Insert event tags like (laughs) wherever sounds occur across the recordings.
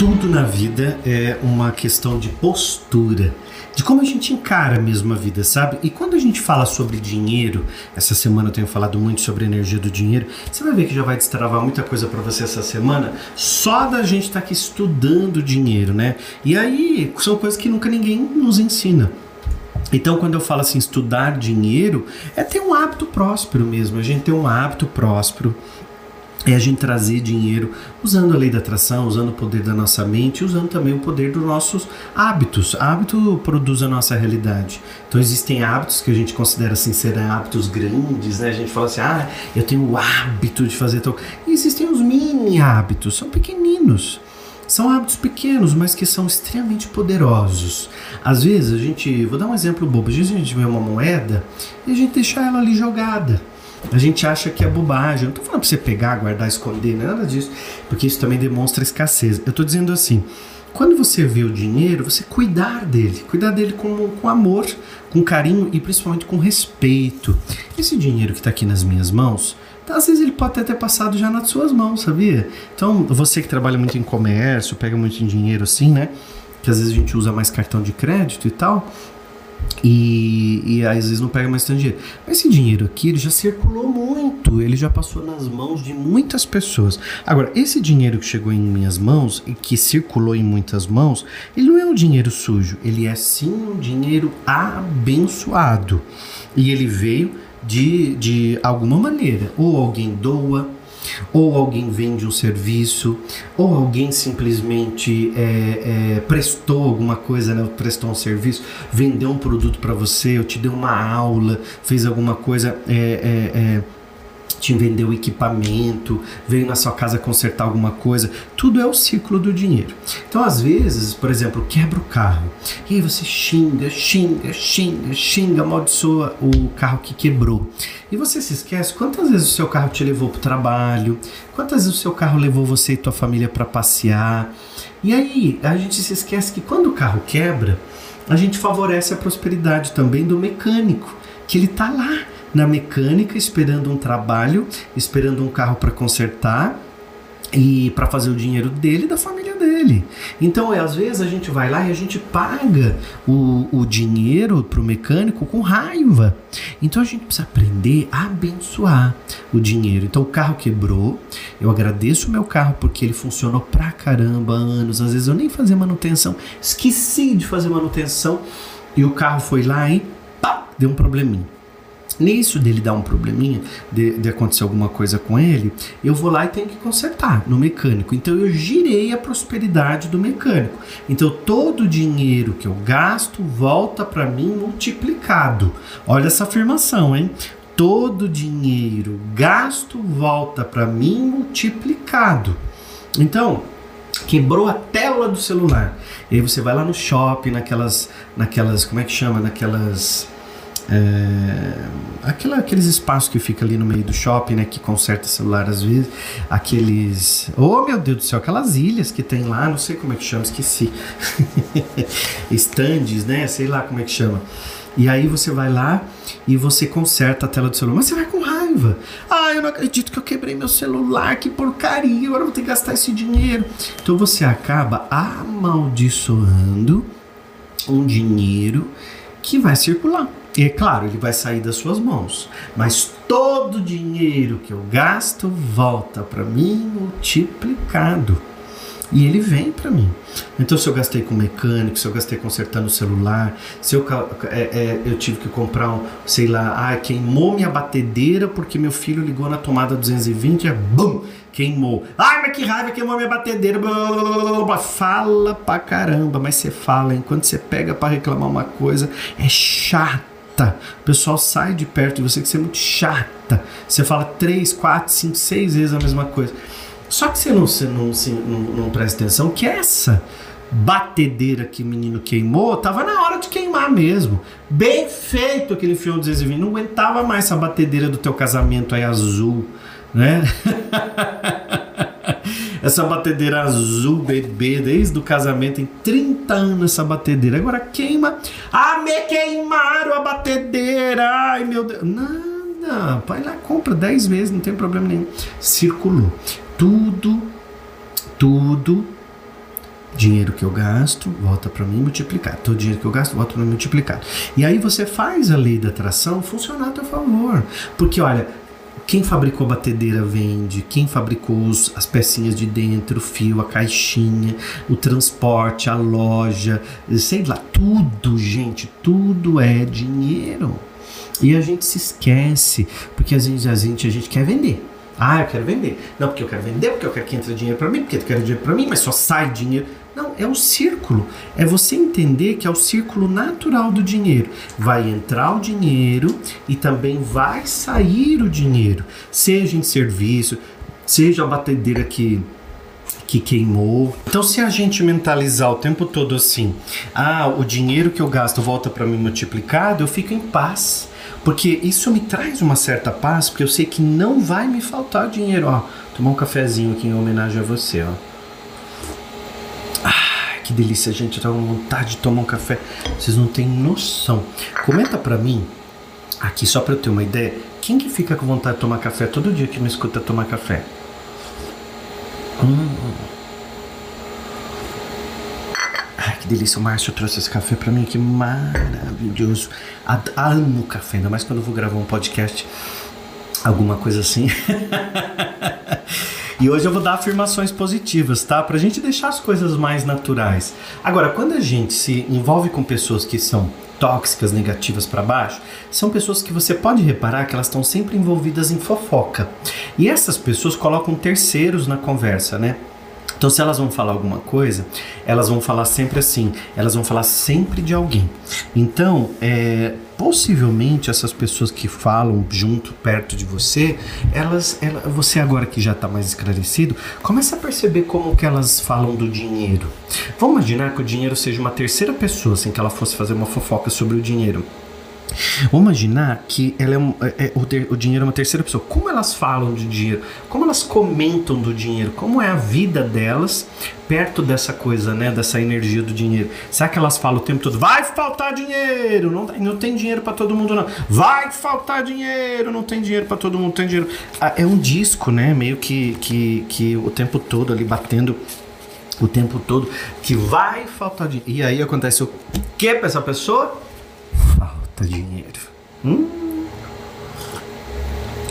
tudo na vida é uma questão de postura, de como a gente encara mesmo a vida, sabe? E quando a gente fala sobre dinheiro, essa semana eu tenho falado muito sobre a energia do dinheiro, você vai ver que já vai destravar muita coisa para você essa semana, só da gente estar tá aqui estudando dinheiro, né? E aí são coisas que nunca ninguém nos ensina. Então, quando eu falo assim, estudar dinheiro, é ter um hábito próspero mesmo, a gente ter um hábito próspero é a gente trazer dinheiro usando a lei da atração, usando o poder da nossa mente, usando também o poder dos nossos hábitos. Hábito produz a nossa realidade. Então existem hábitos que a gente considera assim serem hábitos grandes, né? A gente fala assim, ah, eu tenho o hábito de fazer tal. E existem os mini hábitos, são pequeninos. São hábitos pequenos, mas que são extremamente poderosos. Às vezes a gente, vou dar um exemplo bobo, às vezes a gente vê uma moeda e a gente deixa ela ali jogada. A gente acha que é bobagem. Eu não tô falando pra você pegar, guardar, esconder, nada disso. Porque isso também demonstra escassez. Eu tô dizendo assim. Quando você vê o dinheiro, você cuidar dele, cuidar dele com, com amor, com carinho e principalmente com respeito. Esse dinheiro que está aqui nas minhas mãos, então, às vezes ele pode até ter passado já nas suas mãos, sabia? Então, você que trabalha muito em comércio, pega muito dinheiro assim, né? Que às vezes a gente usa mais cartão de crédito e tal, e, e às vezes não pega mais tanto dinheiro. Mas esse dinheiro aqui, ele já circulou muito, ele já passou nas mãos de muitas pessoas. Agora, esse dinheiro que chegou em minhas mãos e que circulou em muitas mãos, ele não é um dinheiro sujo, ele é sim um dinheiro abençoado. E ele veio de, de alguma maneira. Ou alguém doa, ou alguém vende um serviço, ou alguém simplesmente é, é, prestou alguma coisa, né? prestou um serviço, vendeu um produto para você, ou te deu uma aula, fez alguma coisa. É, é, é te vendeu equipamento, veio na sua casa consertar alguma coisa, tudo é o ciclo do dinheiro. Então, às vezes, por exemplo, quebra o carro, e aí você xinga, xinga, xinga, xinga, amaldiçoa o carro que quebrou. E você se esquece quantas vezes o seu carro te levou para o trabalho, quantas vezes o seu carro levou você e tua família para passear. E aí, a gente se esquece que quando o carro quebra, a gente favorece a prosperidade também do mecânico, que ele tá lá na mecânica esperando um trabalho, esperando um carro para consertar e para fazer o dinheiro dele e da família dele. Então, é, às vezes a gente vai lá e a gente paga o, o dinheiro para o mecânico com raiva. Então, a gente precisa aprender a abençoar o dinheiro. Então, o carro quebrou, eu agradeço o meu carro porque ele funcionou pra caramba anos. Às vezes eu nem fazia manutenção, esqueci de fazer manutenção e o carro foi lá e pá, deu um probleminha. Nisso dele dar um probleminha, de, de, acontecer alguma coisa com ele, eu vou lá e tenho que consertar no mecânico. Então eu girei a prosperidade do mecânico. Então todo o dinheiro que eu gasto volta para mim multiplicado. Olha essa afirmação, hein? Todo dinheiro gasto volta para mim multiplicado. Então, quebrou a tela do celular. E aí você vai lá no shopping, naquelas, naquelas, como é que chama? Naquelas aquela, aqueles espaços que fica ali no meio do shopping, né? Que conserta celular às vezes. Aqueles. Oh meu Deus do céu, aquelas ilhas que tem lá, não sei como é que chama, esqueci. (laughs) Estandes, né? Sei lá como é que chama. E aí você vai lá e você conserta a tela do celular. Mas você vai com raiva. Ah, eu não acredito que eu quebrei meu celular, que porcaria, agora eu vou ter que gastar esse dinheiro. Então você acaba amaldiçoando um dinheiro que vai circular. E é claro, ele vai sair das suas mãos, mas todo o dinheiro que eu gasto volta para mim multiplicado. E ele vem para mim. Então, se eu gastei com mecânico, se eu gastei consertando o celular, se eu, é, é, eu tive que comprar um, sei lá, ah, queimou minha batedeira porque meu filho ligou na tomada 220 e bum, queimou. Ai, mas que raiva, queimou minha batedeira. Blá. Fala pra caramba, mas você fala, enquanto você pega para reclamar uma coisa, é chata. O pessoal sai de perto de você que você é muito chata. Você fala três, quatro, cinco, seis vezes a mesma coisa. Só que você não, você não, você não, não presta atenção que essa batedeira que o menino queimou tava na hora de queimar mesmo. Bem feito aquele filme 220. Não aguentava mais essa batedeira do teu casamento aí azul, né? (laughs) essa batedeira azul bebê, desde o casamento, tem 30 anos essa batedeira. Agora queima. Ah, me queimaram a batedeira! Ai, meu Deus. Nada. Vai lá, compra 10 vezes, não tem problema nenhum. Circulou. Tudo, tudo Dinheiro que eu gasto volta para mim multiplicado. Todo dinheiro que eu gasto volta para mim multiplicado. E aí você faz a lei da atração funcionar a teu favor. Porque olha, quem fabricou a batedeira vende, quem fabricou os, as pecinhas de dentro, o fio, a caixinha, o transporte, a loja, sei lá, tudo, gente, tudo é dinheiro. E a gente se esquece, porque às vezes a gente, a gente quer vender. Ah, eu quero vender. Não, porque eu quero vender, porque eu quero que entre dinheiro para mim, porque eu quero dinheiro para mim, mas só sai dinheiro. Não, é o círculo. É você entender que é o círculo natural do dinheiro. Vai entrar o dinheiro e também vai sair o dinheiro, seja em serviço, seja a batedeira que que queimou. Então, se a gente mentalizar o tempo todo assim, ah, o dinheiro que eu gasto volta para mim multiplicado, eu fico em paz. Porque isso me traz uma certa paz, porque eu sei que não vai me faltar dinheiro. Ó, tomar um cafezinho aqui em homenagem a você, ó. Ah, que delícia, gente. Eu tava com vontade de tomar um café. Vocês não têm noção. Comenta pra mim, aqui só pra eu ter uma ideia, quem que fica com vontade de tomar café todo dia que me escuta tomar café? Hum. Ai, que delícia. O Márcio trouxe esse café pra mim, que maravilhoso. Amo café, ainda mais quando eu vou gravar um podcast, alguma coisa assim. (laughs) e hoje eu vou dar afirmações positivas, tá? Pra gente deixar as coisas mais naturais. Agora, quando a gente se envolve com pessoas que são tóxicas, negativas para baixo, são pessoas que você pode reparar que elas estão sempre envolvidas em fofoca. E essas pessoas colocam terceiros na conversa, né? Então, se elas vão falar alguma coisa, elas vão falar sempre assim, elas vão falar sempre de alguém. Então, é, possivelmente essas pessoas que falam junto, perto de você, elas, ela, você agora que já está mais esclarecido, começa a perceber como que elas falam do dinheiro. Vamos imaginar que o dinheiro seja uma terceira pessoa, sem que ela fosse fazer uma fofoca sobre o dinheiro. Vamos imaginar que ela é, um, é, é o, ter, o, dinheiro é uma terceira pessoa. Como elas falam de dinheiro? Como elas comentam do dinheiro? Como é a vida delas perto dessa coisa, né? Dessa energia do dinheiro? Será que elas falam o tempo todo? Vai faltar dinheiro! Não, não tem dinheiro para todo mundo, não. Vai faltar dinheiro! Não tem dinheiro para todo mundo, tem dinheiro. Ah, é um disco, né? Meio que, que, que o tempo todo ali batendo o tempo todo que vai faltar dinheiro. E aí acontece o que para essa pessoa? Dinheiro. Hum.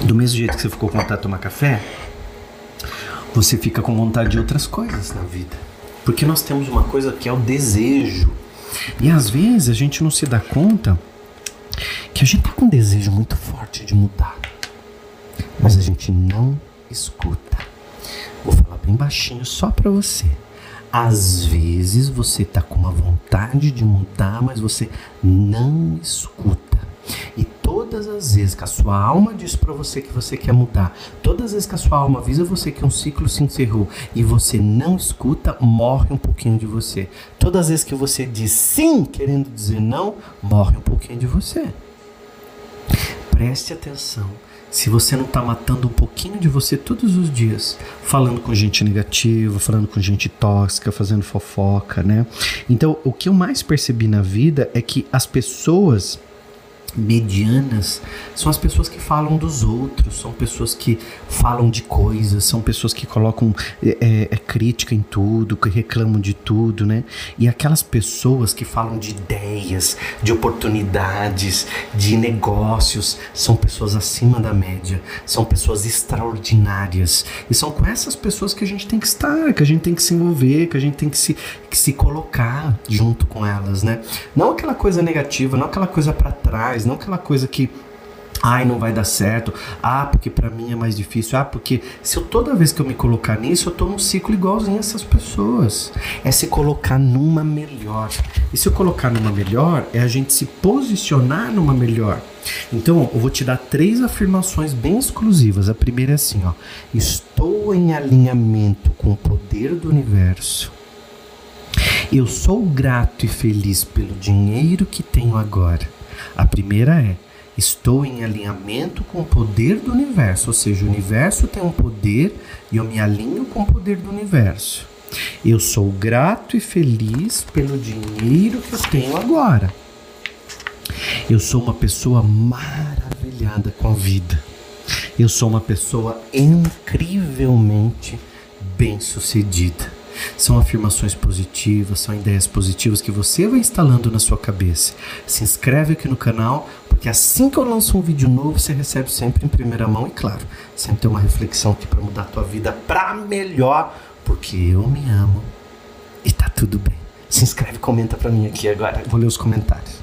Do mesmo jeito que você ficou com vontade de tomar café, você fica com vontade de outras coisas na vida. Porque nós temos uma coisa que é o desejo. E às vezes a gente não se dá conta que a gente tá com um desejo muito forte de mudar. Mas a gente não escuta. Vou falar bem baixinho só para você. Às vezes você tá com uma vontade de mudar, mas você não escuta. E todas as vezes que a sua alma diz para você que você quer mudar, todas as vezes que a sua alma avisa você que um ciclo se encerrou e você não escuta, morre um pouquinho de você. Todas as vezes que você diz sim, querendo dizer não, morre um pouquinho de você. Preste atenção se você não está matando um pouquinho de você todos os dias, falando com gente negativa, falando com gente tóxica, fazendo fofoca, né? Então, o que eu mais percebi na vida é que as pessoas medianas são as pessoas que falam dos outros, são pessoas que falam de coisas, são pessoas que colocam é, é, é, crítica em tudo, que reclamam de tudo, né? E aquelas pessoas que falam de ideias, de oportunidades, de negócios, são pessoas acima da média, são pessoas extraordinárias. E são com essas pessoas que a gente tem que estar, que a gente tem que se envolver, que a gente tem que se, que se colocar junto com elas, né? Não aquela coisa negativa, não aquela coisa para trás não aquela coisa que Ai, não vai dar certo. Ah, porque para mim é mais difícil. Ah, porque se eu toda vez que eu me colocar nisso, eu tô num ciclo igualzinho a essas pessoas. É se colocar numa melhor. E se eu colocar numa melhor, é a gente se posicionar numa melhor. Então, eu vou te dar três afirmações bem exclusivas. A primeira é assim, ó: Estou em alinhamento com o poder do universo. Eu sou grato e feliz pelo dinheiro que tenho agora. A primeira é: estou em alinhamento com o poder do universo, ou seja, o universo tem um poder e eu me alinho com o poder do universo. Eu sou grato e feliz pelo dinheiro que eu tenho agora. Eu sou uma pessoa maravilhada com a vida. Eu sou uma pessoa incrivelmente bem-sucedida. São afirmações positivas, são ideias positivas que você vai instalando na sua cabeça. Se inscreve aqui no canal, porque assim que eu lanço um vídeo novo, você recebe sempre em primeira mão e claro, sempre tem uma reflexão aqui para mudar a tua vida para melhor, porque eu me amo e tá tudo bem. Se inscreve, comenta para mim aqui agora. Vou ler os comentários.